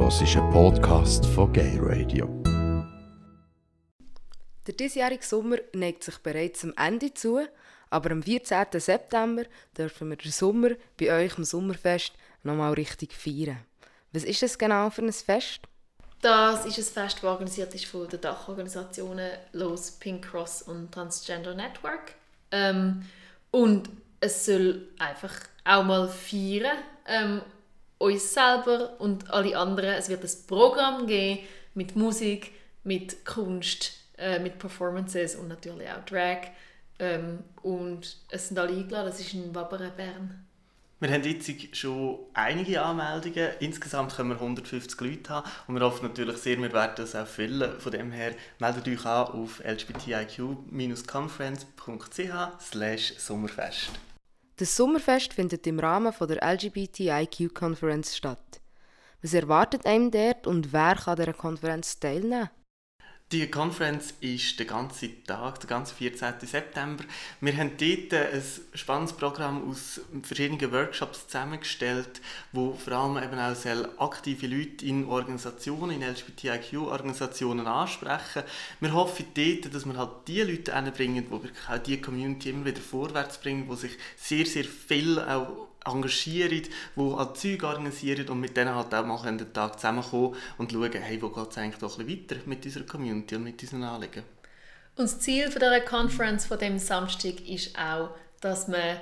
hörst einen Podcast von Gay Radio. Der diesjährige Sommer neigt sich bereits am Ende zu, aber am 14. September dürfen wir den Sommer bei euch im Sommerfest nochmal richtig feiern. Was ist das genau für ein Fest? Das ist ein Fest, das organisiert ist von den Dachorganisationen Los, Pink Cross und Transgender Network. Ähm, und es soll einfach auch mal feiern, ähm, uns selber und alle anderen. Es wird ein Programm geben mit Musik, mit Kunst, äh, mit Performances und natürlich auch Drag. Ähm, und es sind alle eingeladen, es ist in Wabere, Bern. Wir haben jetzt schon einige Anmeldungen. Insgesamt können wir 150 Leute haben. Und wir hoffen natürlich sehr, wir werden das auch füllen. Von dem her meldet euch an auf lgbtiq-conference.ch Sommerfest. Das Sommerfest findet im Rahmen der LGBTIQ-Konferenz statt. Was erwartet einem dort und wer kann an dieser Konferenz teilnehmen? Die Konferenz ist der ganze Tag, der ganze 14. September. Wir haben dort ein spannendes Programm aus verschiedenen Workshops zusammengestellt, wo vor allem eben auch aktive Leute in Organisationen, in LGBTIQ-Organisationen ansprechen. Wir hoffen dort, dass wir halt die Leute hinbringen, die wirklich auch die Community immer wieder vorwärts bringen, die sich sehr, sehr viel auch engagieren, die halt Zeug organisieren und mit denen halt auch mal den Tag zusammenkommen und schauen, hey, wo geht es eigentlich doch ein weiter mit unserer Community und mit unseren Anliegen. Und das Ziel von dieser Conference von dem Samstag ist auch, dass man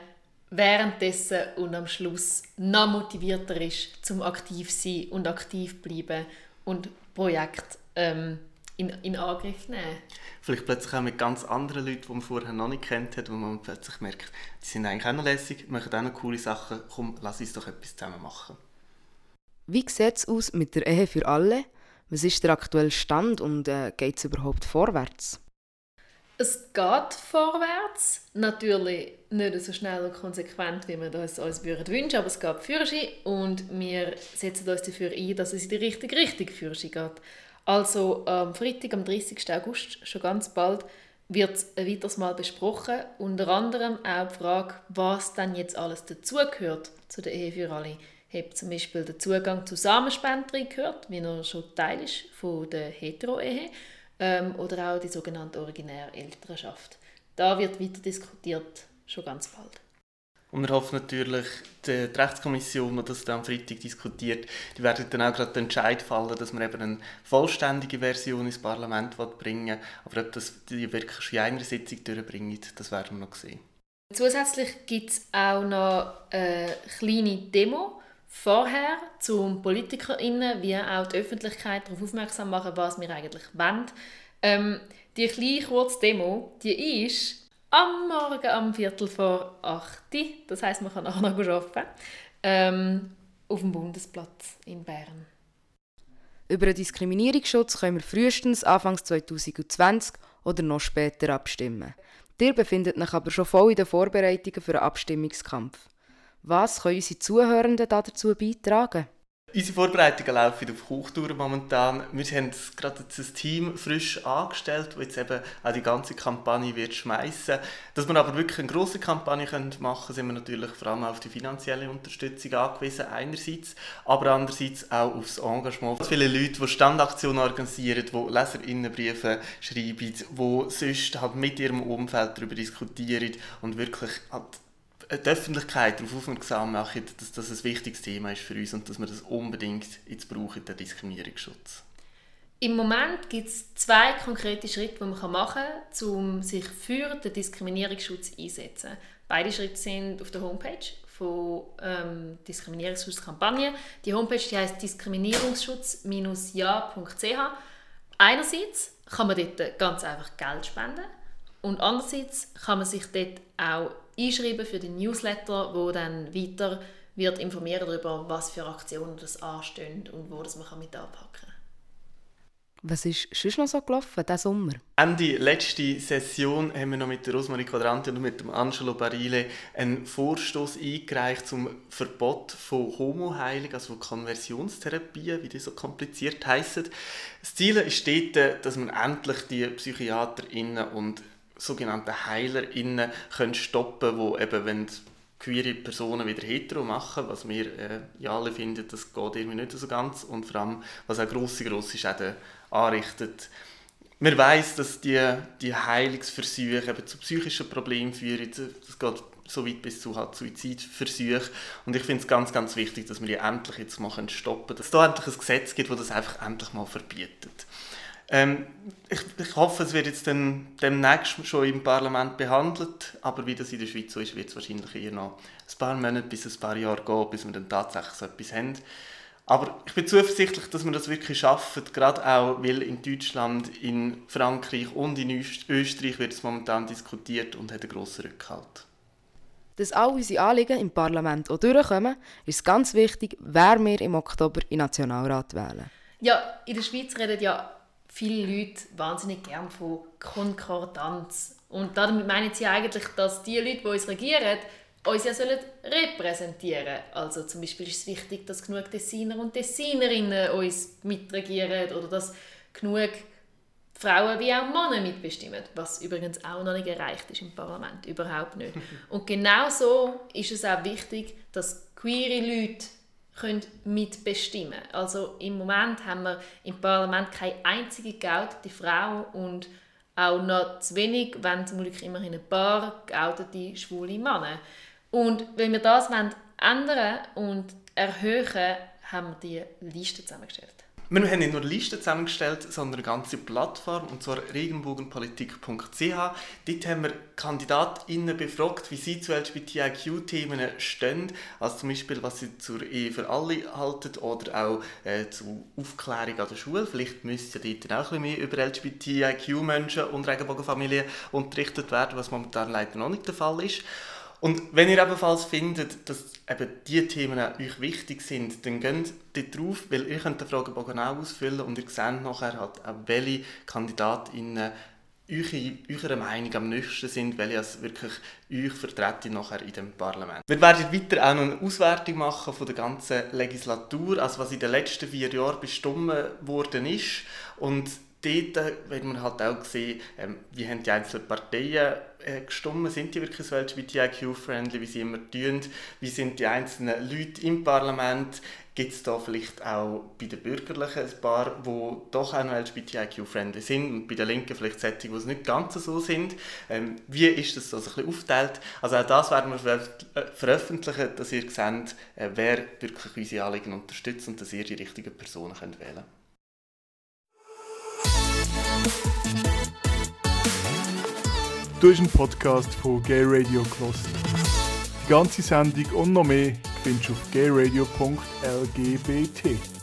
währenddessen und am Schluss noch motivierter ist, zum aktiv sein und aktiv bleiben und Projekte ähm, in, in Angriff nehmen. Vielleicht plötzlich auch mit ganz anderen Leuten, die man vorher noch nicht kennt hat, wo man plötzlich merkt, die sind eigentlich auch noch lässig, machen auch noch coole Sachen, komm, lass uns doch etwas zusammen machen. Wie sieht es aus mit der Ehe für alle? Was ist der aktuelle Stand und äh, geht es überhaupt vorwärts? Es geht vorwärts. Natürlich nicht so schnell und konsequent, wie wir das uns würden wünschen, aber es geht Führerschein und wir setzen uns dafür ein, dass es in die richtige Richtung Führerschein geht. Also am Freitag, am 30. August, schon ganz bald, wird es ein weiteres Mal besprochen. Unter anderem auch die Frage, was dann jetzt alles dazugehört zu der Ehe für alle. Hat zum Beispiel der Zugang zu Samenspender gehört, wie er schon Teil ist von der Hetero-Ehe, ähm, oder auch die sogenannte originäre Elternschaft. Da wird weiter diskutiert, schon ganz bald. Und wir hoffen natürlich, die, die Rechtskommission, die das dann am Freitag diskutiert, die werden dann auch gerade den Entscheid fallen, dass man eben eine vollständige Version ins Parlament bringen will. Aber ob das die wirklich in einer Sitzung durchbringen, das werden wir noch sehen. Zusätzlich gibt es auch noch eine kleine Demo vorher, zum PolitikerInnen wie auch die Öffentlichkeit darauf aufmerksam machen, was wir eigentlich wollen. Ähm, die kleine kurze Demo, die ist am Morgen am Viertel vor 8 das heißt man kann nachher noch arbeiten, ähm, auf dem Bundesplatz in Bern. Über den Diskriminierungsschutz können wir frühestens Anfang 2020 oder noch später abstimmen. Ihr befindet euch aber schon voll in den Vorbereitungen für einen Abstimmungskampf. Was können unsere Zuhörenden dazu beitragen? Unsere Vorbereitungen laufen auf Hochtouren momentan. Wir haben gerade jetzt ein Team frisch angestellt, das jetzt eben auch die ganze Kampagne wird schmeißen. Dass wir aber wirklich eine grosse Kampagne machen können, sind wir natürlich vor allem auf die finanzielle Unterstützung angewiesen, einerseits, aber andererseits auch auf das Engagement. Viele Leute, die Standaktionen organisieren, die Leserinnenbriefe schreiben, die sonst halt mit ihrem Umfeld darüber diskutieren und wirklich halt die Öffentlichkeit darauf aufmerksam machen, dass das ein wichtiges Thema ist für uns und dass wir das unbedingt jetzt brauchen, den Diskriminierungsschutz. Im Moment gibt es zwei konkrete Schritte, die man machen kann, um sich für den Diskriminierungsschutz einzusetzen. Beide Schritte sind auf der Homepage von ähm, Diskriminierungsschutzkampagne. Die Homepage die heißt diskriminierungsschutz-ja.ch. Einerseits kann man dort ganz einfach Geld spenden und andererseits kann man sich dort auch einschreiben für den Newsletter, wo dann weiter wird informieren darüber, was für Aktionen das anstehen und wo das man mit anpacken kann. Was ist sonst noch so gelaufen diesen Sommer? Ende letzte Session haben wir noch mit der Rosmarie Quadranti und mit dem Angelo Barile einen Vorstoß eingereicht zum Verbot von Homoheilung, also von Konversionstherapien, wie die so kompliziert heißen. Das Ziel ist dort, dass man endlich die PsychiaterInnen und sogenannte HeilerInnen können stoppen, wo eben, wenn queere Personen wieder hetero machen, was wir äh, ja alle finden, das geht irgendwie nicht so ganz und vor allem, was auch grosse, grosse Schäden anrichtet. Man weiß, dass die, die Heilungsversuche eben zu psychischen Problemen führen. Das geht so weit bis zu halt Suizidversuchen. Und ich finde es ganz, ganz wichtig, dass wir die endlich jetzt mal stoppen können. Dass es da endlich ein Gesetz gibt, das das einfach endlich mal verbietet. Ähm, ich, ich, hoffe, es wird jetzt dann demnächst schon im Parlament behandelt, aber wie das in der Schweiz so ist, wird es wahrscheinlich eher noch ein paar Monate bis ein paar Jahre gehen, bis wir dann tatsächlich so etwas haben. Aber ich bin zuversichtlich, dass wir das wirklich schaffen, gerade auch, weil in Deutschland, in Frankreich und in Österreich wird es momentan diskutiert und hat einen grossen Rückhalt. Dass all unsere Anliegen im Parlament auch durchkommen, ist ganz wichtig, wer wir im Oktober in Nationalrat wählen. Ja, in der Schweiz reden ja viele Leute wahnsinnig gern von Konkordanz. Und damit meinen sie eigentlich, dass die Leute, die uns regieren, uns ja sollen repräsentieren Also zum Beispiel ist es wichtig, dass genug Designer und Designerinnen uns mitregieren oder dass genug Frauen wie auch Männer mitbestimmen, was übrigens auch noch nicht erreicht ist im Parlament, überhaupt nicht. Und genau so ist es auch wichtig, dass queere Leute können mitbestimmen Also im Moment haben wir im Parlament keine einzige geoutete Frau und auch noch zu wenig, wenn zum Glück immerhin ein paar geoutete schwule Männer. Und wenn wir das ändern und erhöhen, haben wir die Liste zusammengestellt. Wir haben nicht nur Listen zusammengestellt, sondern eine ganze Plattform, und zwar regenbogenpolitik.ch. Dort haben wir KandidatInnen befragt, wie sie zu LGBTIQ-Themen stehen, also zum Beispiel, was sie zur Ehe für alle halten oder auch äh, zur Aufklärung an der Schule. Vielleicht müsste ja dort auch ein mehr über LGBTIQ-Menschen und Regenbogenfamilien unterrichtet werden, was momentan leider noch nicht der Fall ist. Und wenn ihr ebenfalls findet, dass eben diese Themen euch wichtig sind, dann geht dort drauf, weil ihr könnt den Fragebogen auch ausfüllen und ihr seht nachher halt auch, welche KandidatInnen eurer Meinung am nächsten sind, welche es wirklich euch vertreten nachher in dem Parlament. Wir werden weiter auch noch eine Auswertung machen von der ganzen Legislatur, also was in den letzten vier Jahren bestimmt worden ist und dort werden wir halt auch sehen, ähm, wie haben die einzelnen Parteien äh, gestimmt, sind die wirklich so LGBTIQ-friendly, wie sie immer tun, wie sind die einzelnen Leute im Parlament, gibt es da vielleicht auch bei den Bürgerlichen ein paar, die doch auch noch LGBTIQ-friendly sind und bei den Linken vielleicht solche, die es nicht ganz so sind. Ähm, wie ist das so ein bisschen aufgeteilt? Also auch das werden wir äh, veröffentlichen, dass ihr seht, äh, wer wirklich unsere Anliegen unterstützt und dass ihr die richtigen Personen könnt wählen könnt. Du hast einen Podcast von Gay Radio gehört. Die ganze Sendung und noch mehr findest du auf gayradio.lgbt.